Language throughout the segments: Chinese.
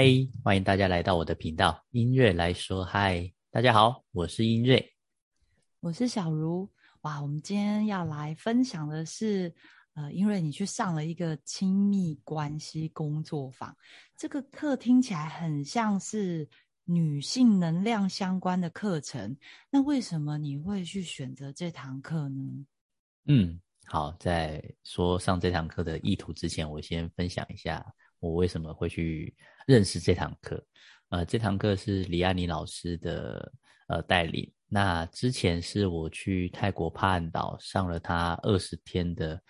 嗨，欢迎大家来到我的频道，音乐来说嗨。大家好，我是音瑞，我是小茹。哇，我们今天要来分享的是，呃，音瑞你去上了一个亲密关系工作坊，这个课听起来很像是女性能量相关的课程。那为什么你会去选择这堂课呢？嗯，好，在说上这堂课的意图之前，我先分享一下。我为什么会去认识这堂课？呃，这堂课是李安妮老师的呃带领。那之前是我去泰国帕岸岛上了他二十天的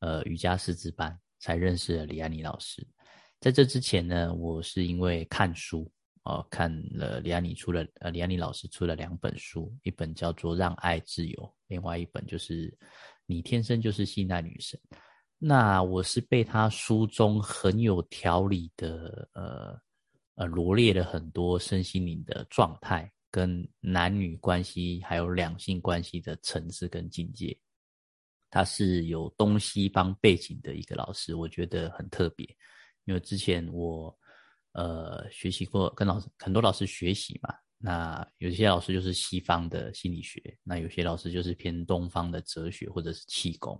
呃瑜伽师资班，才认识了李安妮老师。在这之前呢，我是因为看书哦，看了李安妮出了呃李安妮老师出了两本书，一本叫做《让爱自由》，另外一本就是《你天生就是性爱女神》。那我是被他书中很有条理的，呃呃罗列了很多身心灵的状态，跟男女关系还有两性关系的层次跟境界。他是有东西方背景的一个老师，我觉得很特别。因为之前我呃学习过，跟老师很多老师学习嘛。那有些老师就是西方的心理学，那有些老师就是偏东方的哲学或者是气功。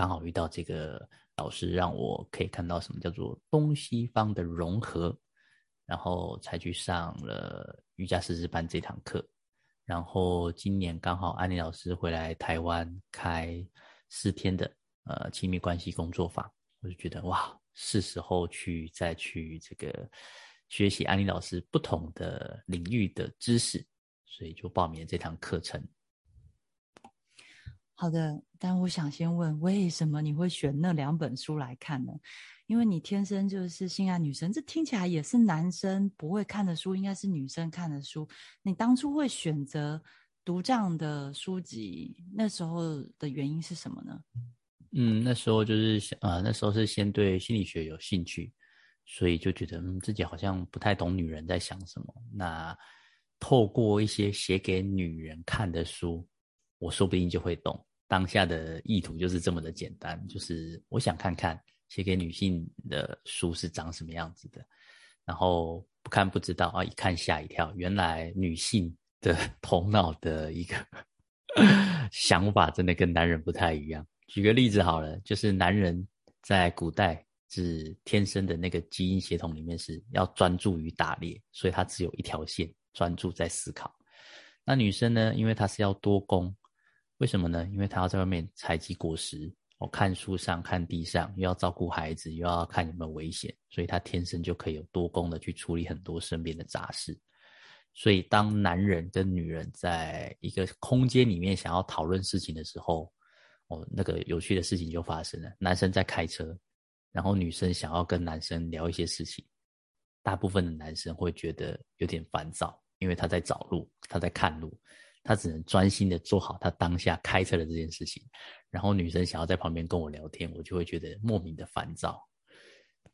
刚好遇到这个老师，让我可以看到什么叫做东西方的融合，然后才去上了瑜伽师资班这堂课。然后今年刚好安妮老师回来台湾开四天的呃亲密关系工作坊，我就觉得哇，是时候去再去这个学习安妮老师不同的领域的知识，所以就报名了这堂课程。好的，但我想先问，为什么你会选那两本书来看呢？因为你天生就是性爱女神，这听起来也是男生不会看的书，应该是女生看的书。你当初会选择读这样的书籍，那时候的原因是什么呢？嗯，那时候就是想，呃，那时候是先对心理学有兴趣，所以就觉得，嗯，自己好像不太懂女人在想什么。那透过一些写给女人看的书，我说不定就会懂。当下的意图就是这么的简单，就是我想看看写给女性的书是长什么样子的，然后不看不知道啊，一看吓一跳，原来女性的头脑的一个 想法真的跟男人不太一样。举个例子好了，就是男人在古代是天生的那个基因协同里面是要专注于打猎，所以他只有一条线，专注在思考。那女生呢，因为她是要多功。为什么呢？因为他要在外面采集果实，我看树上、看地上，又要照顾孩子，又要看有没有危险，所以他天生就可以有多功的去处理很多身边的杂事。所以，当男人跟女人在一个空间里面想要讨论事情的时候，哦，那个有趣的事情就发生了。男生在开车，然后女生想要跟男生聊一些事情，大部分的男生会觉得有点烦躁，因为他在找路，他在看路。他只能专心的做好他当下开车的这件事情，然后女生想要在旁边跟我聊天，我就会觉得莫名的烦躁，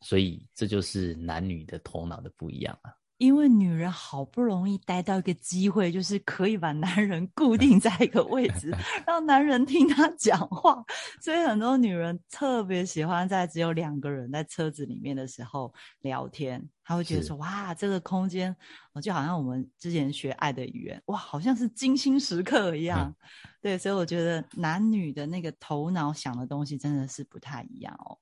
所以这就是男女的头脑的不一样啊。因为女人好不容易待到一个机会，就是可以把男人固定在一个位置，让男人听她讲话，所以很多女人特别喜欢在只有两个人在车子里面的时候聊天，她会觉得说：“哇，这个空间，就好像我们之前学爱的语言，哇，好像是精心时刻一样。”对，所以我觉得男女的那个头脑想的东西真的是不太一样哦。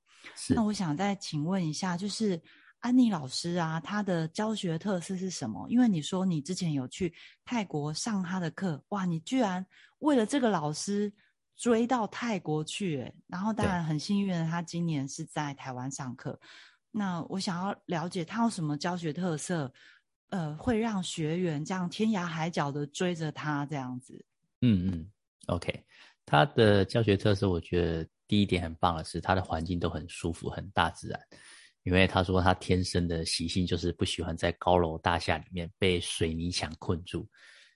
那我想再请问一下，就是。安妮老师啊，她的教学特色是什么？因为你说你之前有去泰国上她的课，哇，你居然为了这个老师追到泰国去，然后当然很幸运的，他今年是在台湾上课。那我想要了解他有什么教学特色，呃，会让学员这样天涯海角的追着他这样子。嗯嗯，OK，他的教学特色，我觉得第一点很棒的是，他的环境都很舒服，很大自然。因为他说他天生的习性就是不喜欢在高楼大厦里面被水泥墙困住，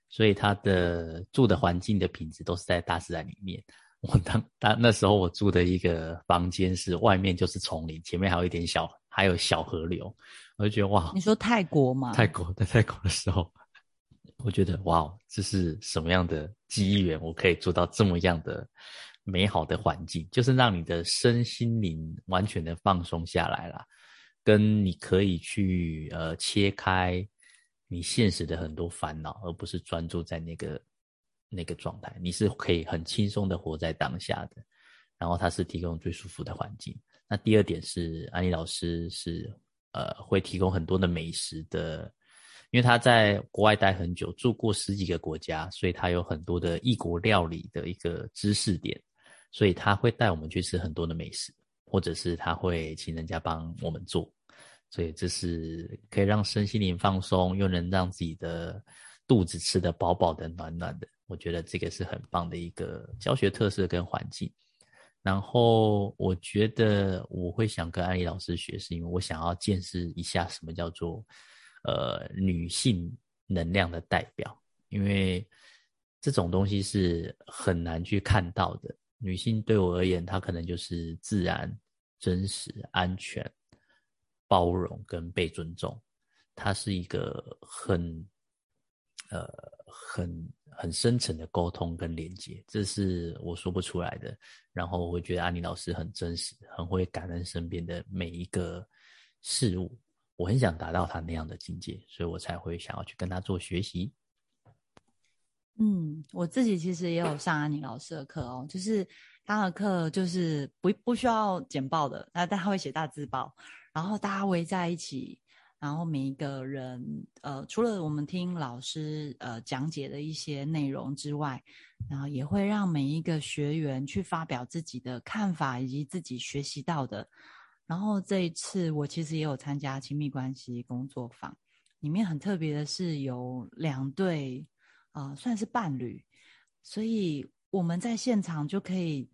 所以他的住的环境的品质都是在大自然里面。我当当那时候我住的一个房间是外面就是丛林，前面还有一点小还有小河流，我就觉得哇！你说泰国吗？泰国在泰国的时候，我觉得哇，这是什么样的机缘？我可以做到这么样的美好的环境，就是让你的身心灵完全的放松下来了。跟你可以去呃切开你现实的很多烦恼，而不是专注在那个那个状态，你是可以很轻松的活在当下的。然后它是提供最舒服的环境。那第二点是安妮老师是呃会提供很多的美食的，因为他在国外待很久，住过十几个国家，所以他有很多的异国料理的一个知识点，所以他会带我们去吃很多的美食。或者是他会请人家帮我们做，所以这是可以让身心灵放松，又能让自己的肚子吃得饱饱的、暖暖的。我觉得这个是很棒的一个教学特色跟环境。然后我觉得我会想跟安利老师学，是因为我想要见识一下什么叫做呃女性能量的代表，因为这种东西是很难去看到的。女性对我而言，她可能就是自然、真实、安全、包容跟被尊重。它是一个很、呃、很、很深层的沟通跟连接，这是我说不出来的。然后我会觉得安妮老师很真实，很会感恩身边的每一个事物。我很想达到他那样的境界，所以我才会想要去跟他做学习。嗯，我自己其实也有上安妮老师的课哦，就是他的课就是不不需要简报的，那但他会写大字报，然后大家围在一起，然后每一个人呃，除了我们听老师呃讲解的一些内容之外，然后也会让每一个学员去发表自己的看法以及自己学习到的。然后这一次我其实也有参加亲密关系工作坊，里面很特别的是有两对。啊，算是伴侣，所以我们在现场就可以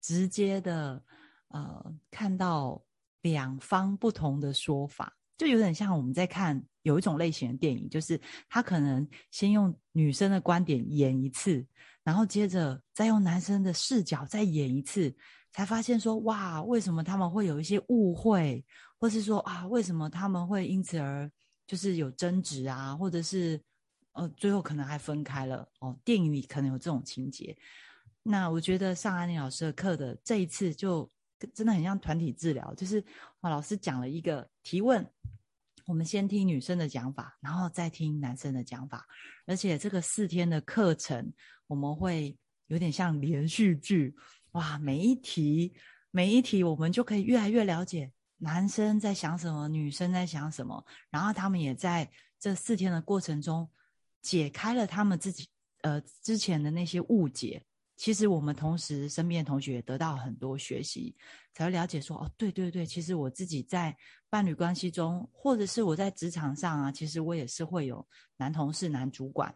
直接的呃看到两方不同的说法，就有点像我们在看有一种类型的电影，就是他可能先用女生的观点演一次，然后接着再用男生的视角再演一次，才发现说哇，为什么他们会有一些误会，或是说啊，为什么他们会因此而就是有争执啊，或者是。呃，最后可能还分开了哦。电影里可能有这种情节。那我觉得上安妮老师的课的这一次就真的很像团体治疗，就是哇，老师讲了一个提问，我们先听女生的讲法，然后再听男生的讲法。而且这个四天的课程，我们会有点像连续剧哇，每一题每一题，我们就可以越来越了解男生在想什么，女生在想什么，然后他们也在这四天的过程中。解开了他们自己呃之前的那些误解，其实我们同时身边的同学得到很多学习，才会了解说哦，对对对，其实我自己在伴侣关系中，或者是我在职场上啊，其实我也是会有男同事、男主管，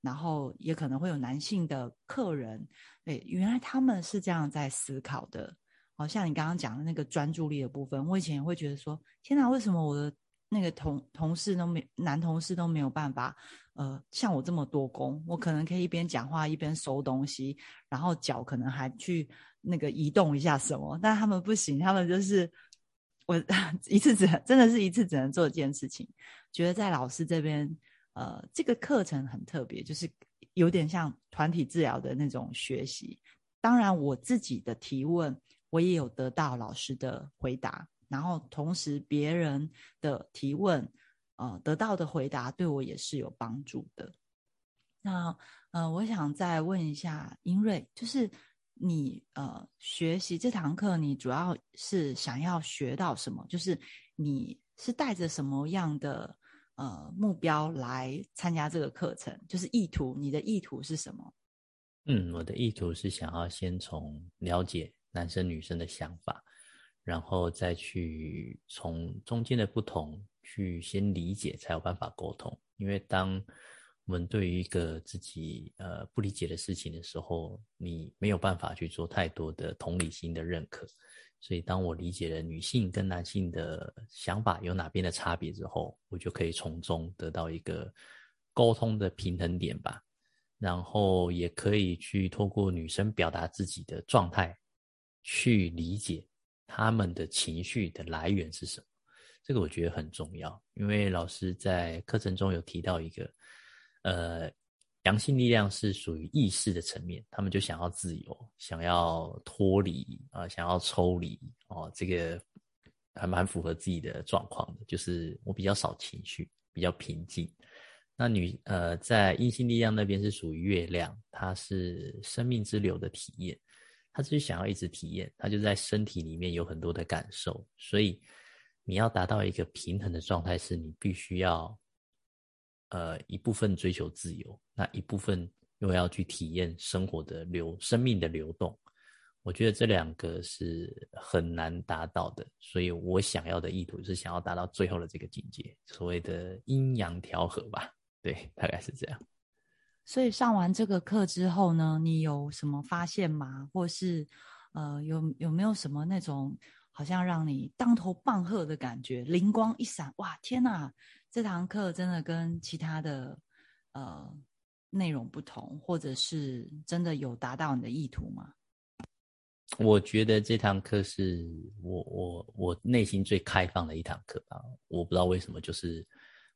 然后也可能会有男性的客人，哎，原来他们是这样在思考的。好像你刚刚讲的那个专注力的部分，我以前也会觉得说，天哪，为什么我的那个同同事都没男同事都没有办法？呃，像我这么多工，我可能可以一边讲话一边收东西，然后脚可能还去那个移动一下什么，但他们不行，他们就是我 一次只真的是一次只能做一件事情。觉得在老师这边，呃，这个课程很特别，就是有点像团体治疗的那种学习。当然，我自己的提问，我也有得到老师的回答，然后同时别人的提问。呃，得到的回答对我也是有帮助的。那呃，我想再问一下英瑞，就是你呃学习这堂课，你主要是想要学到什么？就是你是带着什么样的呃目标来参加这个课程？就是意图，你的意图是什么？嗯，我的意图是想要先从了解男生女生的想法，然后再去从中间的不同。去先理解，才有办法沟通。因为当我们对于一个自己呃不理解的事情的时候，你没有办法去做太多的同理心的认可。所以，当我理解了女性跟男性的想法有哪边的差别之后，我就可以从中得到一个沟通的平衡点吧。然后，也可以去透过女生表达自己的状态，去理解他们的情绪的来源是什么。这个我觉得很重要，因为老师在课程中有提到一个，呃，阳性力量是属于意识的层面，他们就想要自由，想要脱离啊，想要抽离哦，这个还蛮符合自己的状况的，就是我比较少情绪，比较平静。那女呃，在阴性力量那边是属于月亮，它是生命之流的体验，它只是想要一直体验，它就在身体里面有很多的感受，所以你要达到一个平衡的状态，是你必须要呃一部分追求自由，那一部分又要去体验生活的流生命的流动。我觉得这两个是很难达到的，所以我想要的意图是想要达到最后的这个境界，所谓的阴阳调和吧。对，大概是这样。所以上完这个课之后呢，你有什么发现吗？或是呃，有有没有什么那种好像让你当头棒喝的感觉，灵光一闪，哇，天哪！这堂课真的跟其他的呃内容不同，或者是真的有达到你的意图吗？我觉得这堂课是我我我内心最开放的一堂课吧。我不知道为什么，就是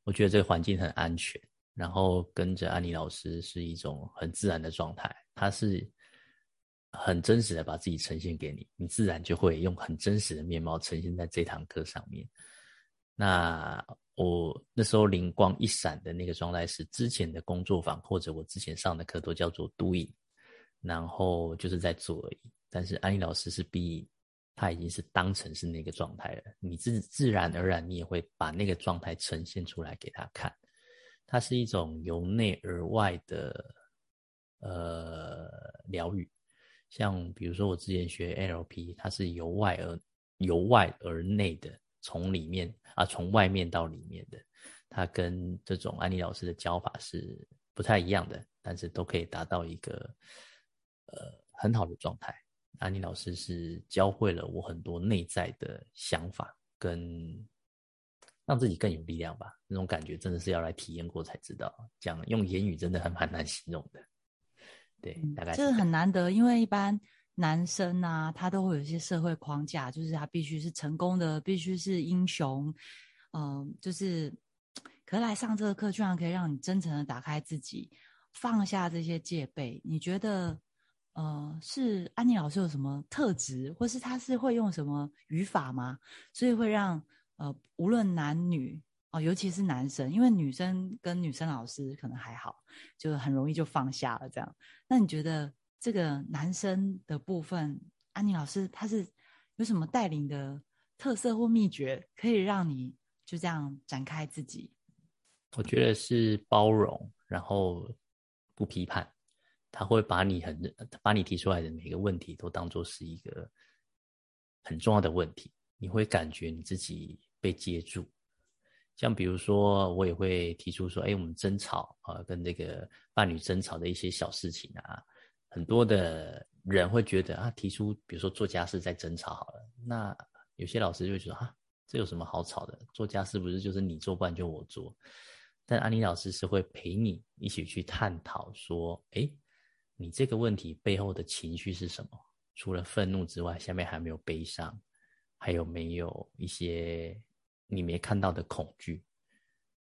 我觉得这个环境很安全。然后跟着安妮老师是一种很自然的状态，他是很真实的把自己呈现给你，你自然就会用很真实的面貌呈现在这堂课上面。那我那时候灵光一闪的那个状态是之前的工作坊或者我之前上的课都叫做 doing，然后就是在做而已。但是安妮老师是 be，他已经是当成是那个状态了，你自自然而然你也会把那个状态呈现出来给他看。它是一种由内而外的呃疗愈，像比如说我之前学 LP，它是由外而由外而内的，从里面啊从外面到里面的，它跟这种安妮老师的教法是不太一样的，但是都可以达到一个呃很好的状态。安妮老师是教会了我很多内在的想法跟。让自己更有力量吧，那种感觉真的是要来体验过才知道。讲用言语真的很蛮难形容的。对，大概这个很难得，因为一般男生啊，他都会有一些社会框架，就是他必须是成功的，必须是英雄。嗯，就是，可是来上这个课，居然可以让你真诚的打开自己，放下这些戒备。你觉得，呃，是安妮老师有什么特质，或是他是会用什么语法吗？所以会让。呃，无论男女哦，尤其是男生，因为女生跟女生老师可能还好，就很容易就放下了这样。那你觉得这个男生的部分，安妮老师他是有什么带领的特色或秘诀，可以让你就这样展开自己？我觉得是包容，然后不批判，他会把你很把你提出来的每个问题都当做是一个很重要的问题，你会感觉你自己。被接住，像比如说，我也会提出说，哎，我们争吵啊，跟这个伴侣争吵的一些小事情啊，很多的人会觉得啊，提出比如说做家事在争吵好了，那有些老师就会说啊，这有什么好吵的？做家事不是就是你做，不然就我做。但安妮老师是会陪你一起去探讨说，哎，你这个问题背后的情绪是什么？除了愤怒之外，下面还没有悲伤，还有没有一些？你没看到的恐惧，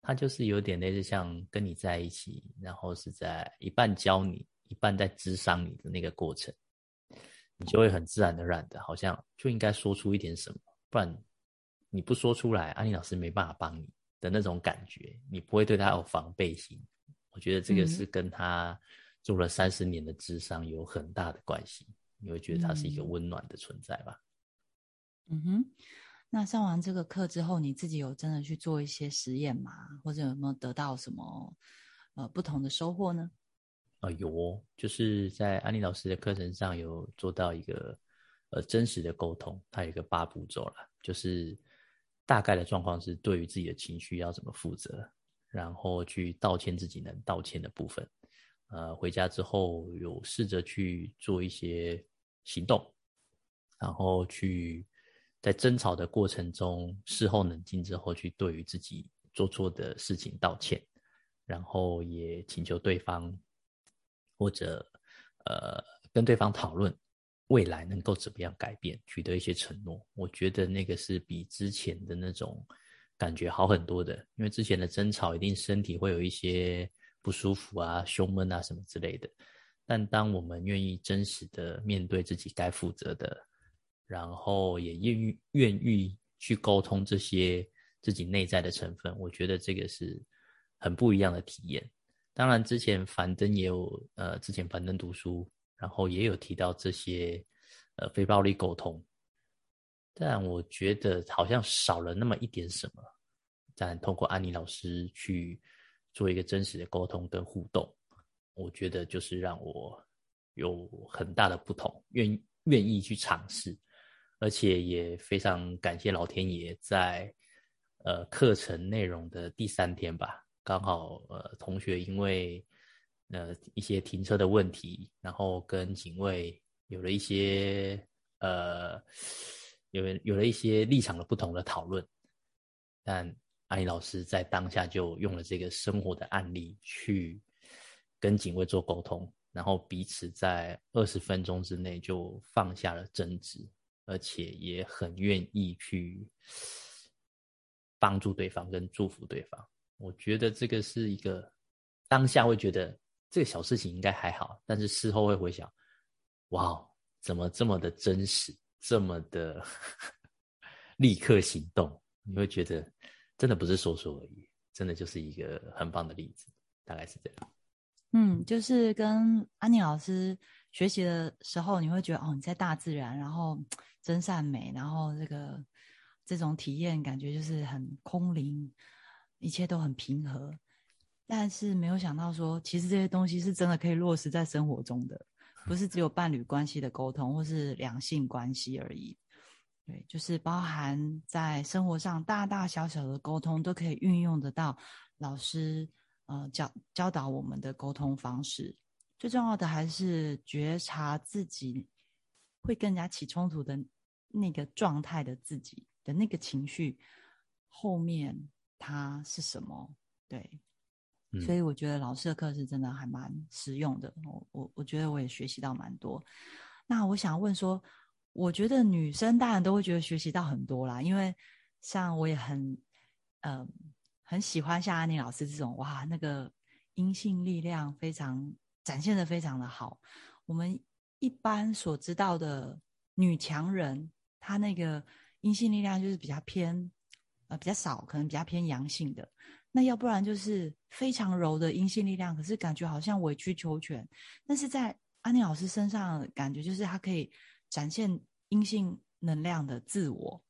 他就是有点类似像跟你在一起，然后是在一半教你，一半在智商你的那个过程，你就会很自然而然的，好像就应该说出一点什么，不然你不说出来，安妮老师没办法帮你的那种感觉，你不会对他有防备心。我觉得这个是跟他做了三十年的智商有很大的关系，你会觉得他是一个温暖的存在吧？嗯哼。那上完这个课之后，你自己有真的去做一些实验吗？或者有没有得到什么呃不同的收获呢？啊，有哦，就是在安利老师的课程上有做到一个呃真实的沟通，它有一个八步骤了，就是大概的状况是对于自己的情绪要怎么负责，然后去道歉自己能道歉的部分，呃，回家之后有试着去做一些行动，然后去。在争吵的过程中，事后冷静之后，去对于自己做错的事情道歉，然后也请求对方，或者呃跟对方讨论未来能够怎么样改变，取得一些承诺。我觉得那个是比之前的那种感觉好很多的，因为之前的争吵一定身体会有一些不舒服啊、胸闷啊什么之类的。但当我们愿意真实的面对自己该负责的。然后也愿意愿意去沟通这些自己内在的成分，我觉得这个是很不一样的体验。当然，之前樊登也有呃，之前樊登读书，然后也有提到这些呃非暴力沟通，但我觉得好像少了那么一点什么。但通过安妮老师去做一个真实的沟通跟互动，我觉得就是让我有很大的不同，愿愿意去尝试，而且也非常感谢老天爷在呃课程内容的第三天吧，刚好呃同学因为呃一些停车的问题，然后跟警卫有了一些呃有有了一些立场的不同的讨论，但。阿里老师在当下就用了这个生活的案例去跟警卫做沟通，然后彼此在二十分钟之内就放下了争执，而且也很愿意去帮助对方跟祝福对方。我觉得这个是一个当下会觉得这个小事情应该还好，但是事后会回想，哇，怎么这么的真实，这么的 立刻行动？你会觉得。真的不是说说而已，真的就是一个很棒的例子，大概是这样。嗯，就是跟安妮老师学习的时候，你会觉得哦，你在大自然，然后真善美，然后这个这种体验感觉就是很空灵，一切都很平和。但是没有想到说，其实这些东西是真的可以落实在生活中的，不是只有伴侣关系的沟通或是两性关系而已。对，就是包含在生活上大大小小的沟通都可以运用得到老师呃教教导我们的沟通方式。最重要的还是觉察自己会更加起冲突的那个状态的自己的那个情绪后面它是什么？对，所以我觉得老师的课是真的还蛮实用的。我我我觉得我也学习到蛮多。那我想问说。我觉得女生当然都会觉得学习到很多啦，因为像我也很，嗯，很喜欢像安妮老师这种，哇，那个阴性力量非常展现的非常的好。我们一般所知道的女强人，她那个阴性力量就是比较偏，呃，比较少，可能比较偏阳性的。那要不然就是非常柔的阴性力量，可是感觉好像委曲求全。但是在安妮老师身上，感觉就是她可以。展现阴性能量的自我，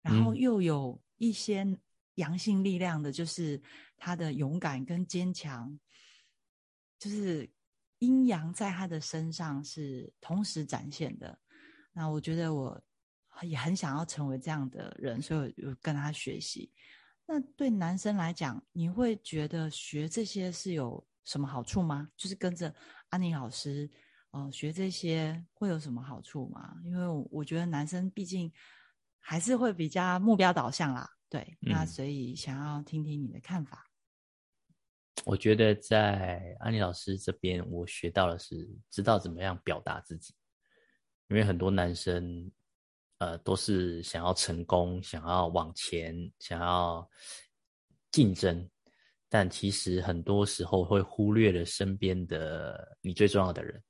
然后又有一些阳性力量的，就是她的勇敢跟坚强，就是阴阳在他的身上是同时展现的。那我觉得我也很想要成为这样的人，所以我跟他学习。那对男生来讲，你会觉得学这些是有什么好处吗？就是跟着安妮老师。哦，学这些会有什么好处吗？因为我觉得男生毕竟还是会比较目标导向啦，对，那所以想要听听你的看法。我觉得在安妮老师这边，我学到的是知道怎么样表达自己，因为很多男生呃都是想要成功、想要往前、想要竞争，但其实很多时候会忽略了身边的你最重要的人。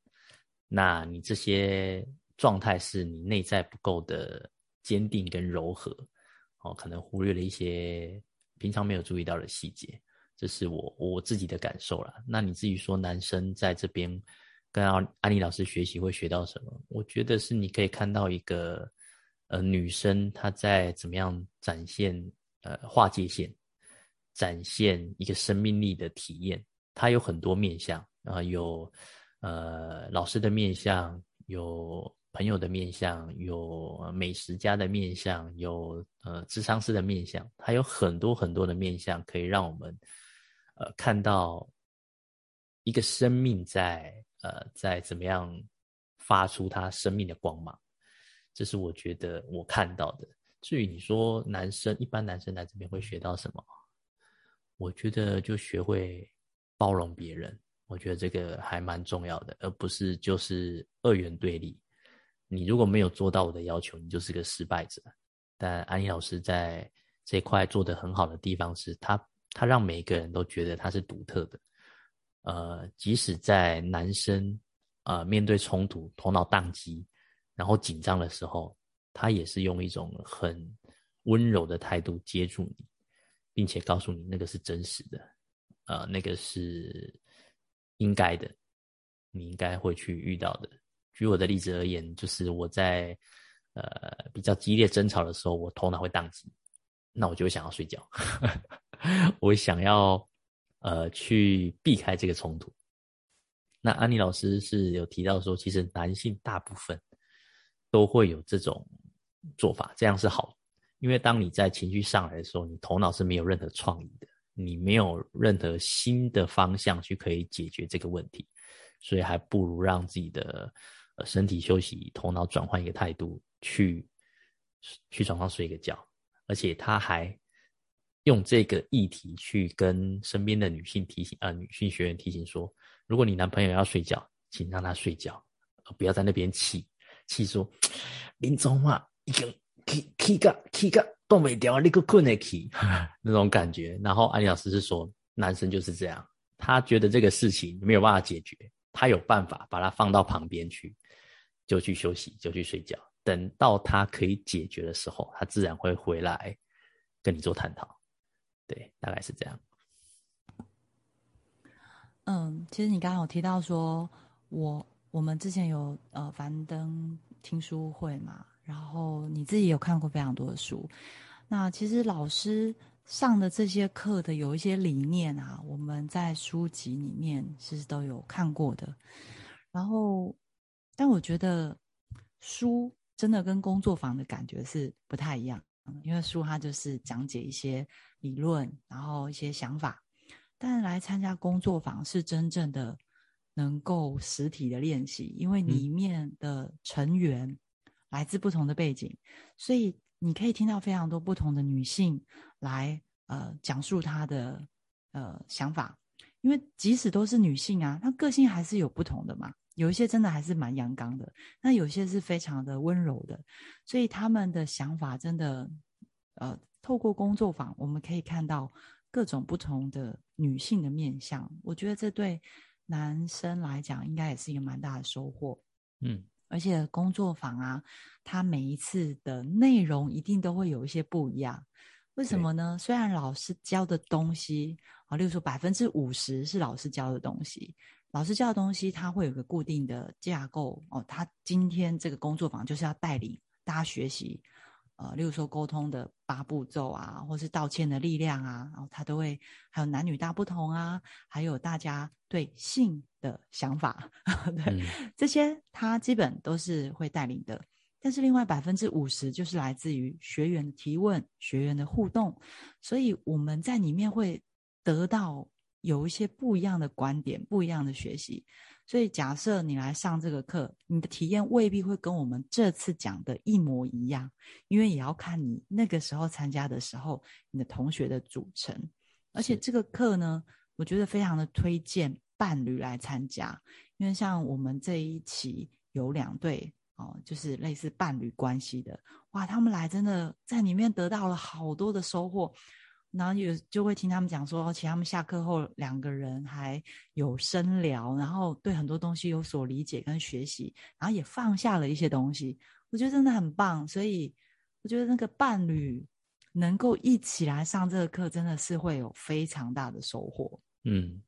那你这些状态是你内在不够的坚定跟柔和，哦，可能忽略了一些平常没有注意到的细节，这是我我自己的感受啦。那你至于说男生在这边跟安安妮老师学习会学到什么？我觉得是你可以看到一个呃女生她在怎么样展现呃划界线，展现一个生命力的体验，她有很多面相啊有。呃，老师的面相，有朋友的面相，有美食家的面相，有呃智商师的面相，她有很多很多的面相，可以让我们呃看到一个生命在呃在怎么样发出他生命的光芒。这是我觉得我看到的。至于你说男生一般男生来这边会学到什么，我觉得就学会包容别人。我觉得这个还蛮重要的，而不是就是二元对立。你如果没有做到我的要求，你就是个失败者。但安妮老师在这块做的很好的地方是，他他让每一个人都觉得他是独特的。呃，即使在男生呃面对冲突、头脑宕机、然后紧张的时候，他也是用一种很温柔的态度接住你，并且告诉你那个是真实的，呃，那个是应该的，你应该会去遇到的。举我的例子而言，就是我在呃比较激烈争吵的时候，我头脑会宕机，那我就想要睡觉，我想要呃去避开这个冲突。那安妮老师是有提到说，其实男性大部分都会有这种做法，这样是好，因为当你在情绪上来的时候，你头脑是没有任何创意的，你没有任何新的方向去可以解决这个问题，所以还不如让自己的。呃，身体休息，头脑转换一个态度，去去床上睡一个觉，而且他还用这个议题去跟身边的女性提醒，呃，女性学员提醒说，如果你男朋友要睡觉，请让他睡觉，不要在那边气气说，林总啊，已经气气个气个动没掉，你个困的气 那种感觉。然后安利老师是说，男生就是这样，他觉得这个事情没有办法解决，他有办法把它放到旁边去。就去休息，就去睡觉。等到他可以解决的时候，他自然会回来跟你做探讨。对，大概是这样。嗯，其实你刚刚有提到说，我我们之前有呃樊登听书会嘛，然后你自己有看过非常多的书。那其实老师上的这些课的有一些理念啊，我们在书籍里面是都有看过的。然后。但我觉得书真的跟工作坊的感觉是不太一样，因为书它就是讲解一些理论，然后一些想法，但来参加工作坊是真正的能够实体的练习，因为里面的成员来自不同的背景，所以你可以听到非常多不同的女性来呃讲述她的呃想法，因为即使都是女性啊，她个性还是有不同的嘛。有一些真的还是蛮阳刚的，那有些是非常的温柔的，所以他们的想法真的，呃，透过工作坊，我们可以看到各种不同的女性的面相。我觉得这对男生来讲，应该也是一个蛮大的收获。嗯，而且工作坊啊，它每一次的内容一定都会有一些不一样。为什么呢？虽然老师教的东西啊，例如说百分之五十是老师教的东西。老师教的东西，它会有个固定的架构哦。他今天这个工作坊就是要带领大家学习，呃，例如说沟通的八步骤啊，或是道歉的力量啊，然后他都会还有男女大不同啊，还有大家对性的想法，对这些他基本都是会带领的。但是另外百分之五十就是来自于学员的提问、学员的互动，所以我们在里面会得到。有一些不一样的观点，不一样的学习，所以假设你来上这个课，你的体验未必会跟我们这次讲的一模一样，因为也要看你那个时候参加的时候，你的同学的组成。而且这个课呢，我觉得非常的推荐伴侣来参加，因为像我们这一期有两对哦，就是类似伴侣关系的，哇，他们来真的在里面得到了好多的收获。然后有就会听他们讲说，其实他们下课后两个人还有深聊，然后对很多东西有所理解跟学习，然后也放下了一些东西，我觉得真的很棒。所以我觉得那个伴侣能够一起来上这个课，真的是会有非常大的收获。嗯，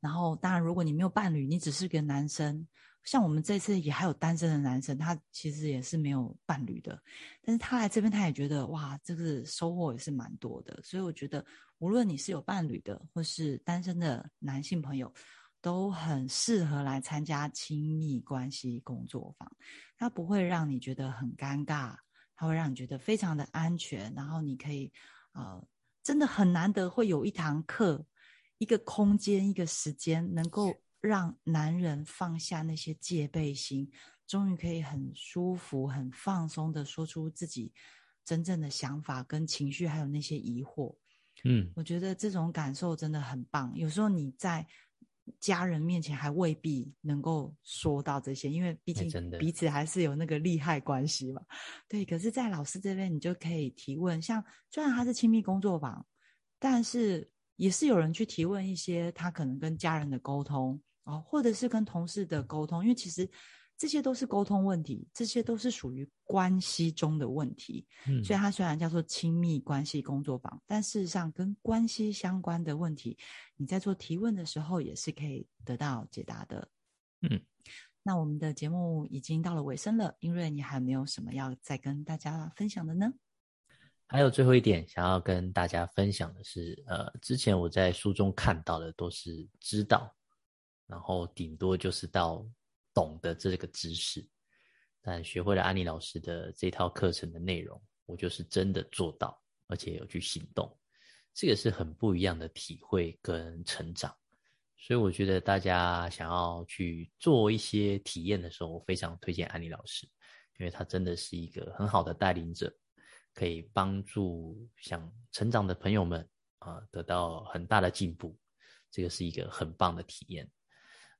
然后当然，如果你没有伴侣，你只是个男生。像我们这次也还有单身的男生，他其实也是没有伴侣的，但是他来这边，他也觉得哇，这个收获也是蛮多的。所以我觉得，无论你是有伴侣的，或是单身的男性朋友，都很适合来参加亲密关系工作坊。它不会让你觉得很尴尬，它会让你觉得非常的安全。然后你可以，呃，真的很难得会有一堂课、一个空间、一个时间能够。让男人放下那些戒备心，终于可以很舒服、很放松的说出自己真正的想法跟情绪，还有那些疑惑。嗯，我觉得这种感受真的很棒。有时候你在家人面前还未必能够说到这些，因为毕竟彼此还是有那个利害关系嘛。对，可是，在老师这边，你就可以提问。像虽然他是亲密工作坊，但是也是有人去提问一些他可能跟家人的沟通。哦，或者是跟同事的沟通，因为其实，这些都是沟通问题，这些都是属于关系中的问题。嗯所以它虽然叫做亲密关系工作坊，但事实上跟关系相关的问题，你在做提问的时候也是可以得到解答的。嗯，那我们的节目已经到了尾声了，英瑞，你还没有什么要再跟大家分享的呢？还有最后一点想要跟大家分享的是，呃，之前我在书中看到的都是知道，然后顶多就是到懂的这个知识，但学会了安妮老师的这套课程的内容，我就是真的做到，而且有去行动，这个是很不一样的体会跟成长。所以我觉得大家想要去做一些体验的时候，我非常推荐安妮老师，因为他真的是一个很好的带领者。可以帮助想成长的朋友们啊、得到很大的进步，这个是一个很棒的体验。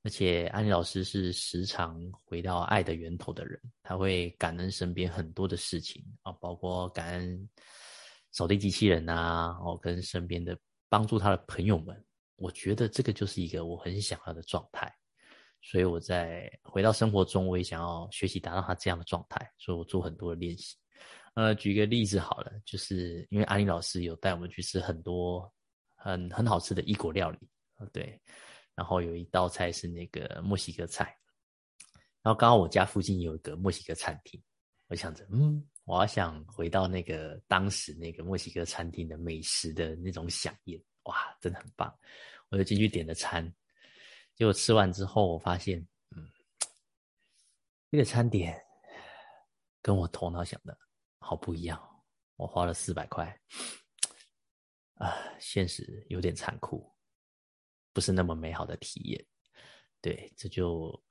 而且安妮老师是时常回到爱的源头的人，他会感恩身边很多的事情啊，包括感恩扫地机器人啊，哦，跟身边的帮助他的朋友们。我觉得这个就是一个我很想要的状态，所以我在回到生活中，我也想要学习达到他这样的状态，所以我做很多的练习。呃，举个例子好了，就是因为安妮老师有带我们去吃很多很很好吃的异国料理，对，然后有一道菜是那个墨西哥菜，然后刚好我家附近有一个墨西哥餐厅，我想着，嗯，我要想回到那个当时那个墨西哥餐厅的美食的那种飨宴，哇，真的很棒，我就进去点了餐，结果吃完之后，我发现，嗯，这个餐点跟我头脑想的。好不一样，我花了四百块，啊，现实有点残酷，不是那么美好的体验。对，这就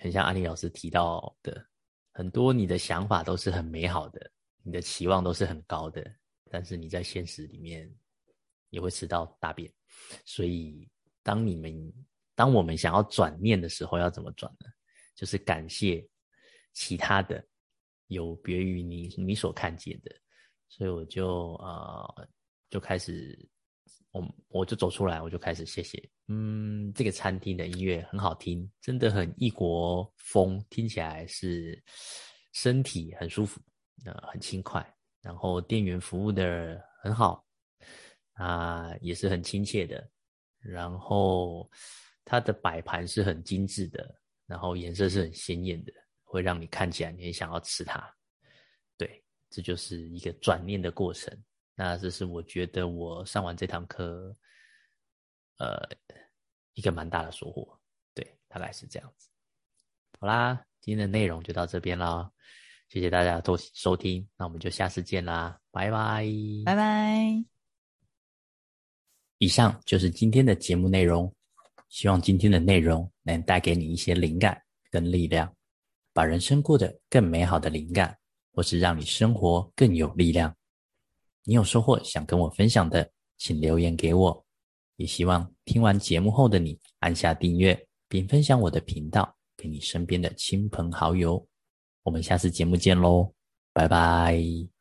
很像安利老师提到的，很多你的想法都是很美好的，你的期望都是很高的，但是你在现实里面也会吃到大便。所以，当你们当我们想要转念的时候，要怎么转呢？就是感谢其他的。有别于你你所看见的，所以我就呃就开始，我我就走出来，我就开始谢谢，嗯，这个餐厅的音乐很好听，真的很异国风，听起来是身体很舒服，呃，很轻快，然后店员服务的很好，啊，也是很亲切的，然后它的摆盘是很精致的，然后颜色是很鲜艳的。会让你看起来你很想要吃它，对，这就是一个转念的过程。那这是我觉得我上完这堂课，呃，一个蛮大的收获。对，大概是这样子。好啦，今天的内容就到这边啦，谢谢大家收收听，那我们就下次见啦，拜拜，拜拜。以上就是今天的节目内容，希望今天的内容能带给你一些灵感跟力量。把人生过得更美好的灵感，或是让你生活更有力量。你有收获想跟我分享的，请留言给我。也希望听完节目后的你按下订阅，并分享我的频道给你身边的亲朋好友。我们下次节目见喽，拜拜。